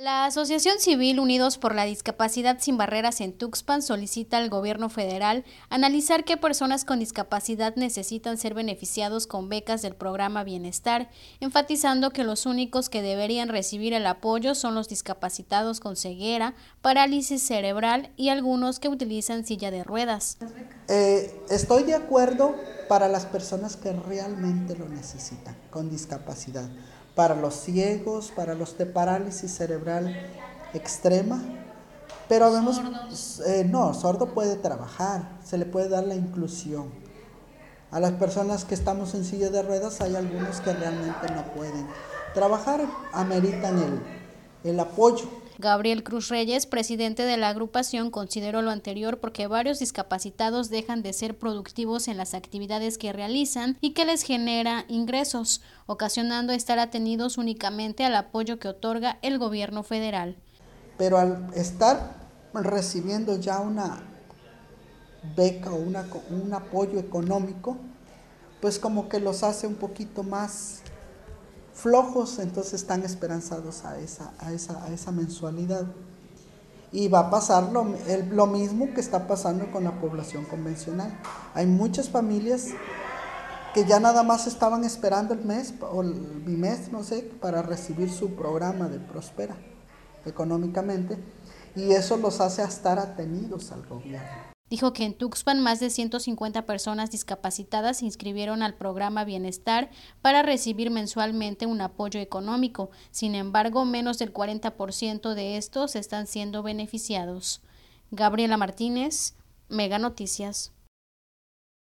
La Asociación Civil Unidos por la Discapacidad Sin Barreras en Tuxpan solicita al gobierno federal analizar qué personas con discapacidad necesitan ser beneficiados con becas del programa Bienestar, enfatizando que los únicos que deberían recibir el apoyo son los discapacitados con ceguera, parálisis cerebral y algunos que utilizan silla de ruedas. Eh, estoy de acuerdo para las personas que realmente lo necesitan, con discapacidad para los ciegos, para los de parálisis cerebral extrema. Pero vemos, eh, no, sordo puede trabajar, se le puede dar la inclusión. A las personas que estamos en silla de ruedas hay algunos que realmente no pueden trabajar, ameritan el, el apoyo Gabriel Cruz Reyes, presidente de la agrupación, consideró lo anterior porque varios discapacitados dejan de ser productivos en las actividades que realizan y que les genera ingresos, ocasionando estar atenidos únicamente al apoyo que otorga el gobierno federal. Pero al estar recibiendo ya una beca o un apoyo económico, pues como que los hace un poquito más flojos, entonces están esperanzados a esa, a esa, a esa mensualidad. Y va a pasar lo, lo, mismo que está pasando con la población convencional. Hay muchas familias que ya nada más estaban esperando el mes o el bimestre, no sé, para recibir su programa de Prospera económicamente y eso los hace estar atenidos al gobierno. Dijo que en Tuxpan más de 150 personas discapacitadas se inscribieron al programa Bienestar para recibir mensualmente un apoyo económico. Sin embargo, menos del 40% de estos están siendo beneficiados. Gabriela Martínez, Mega Noticias.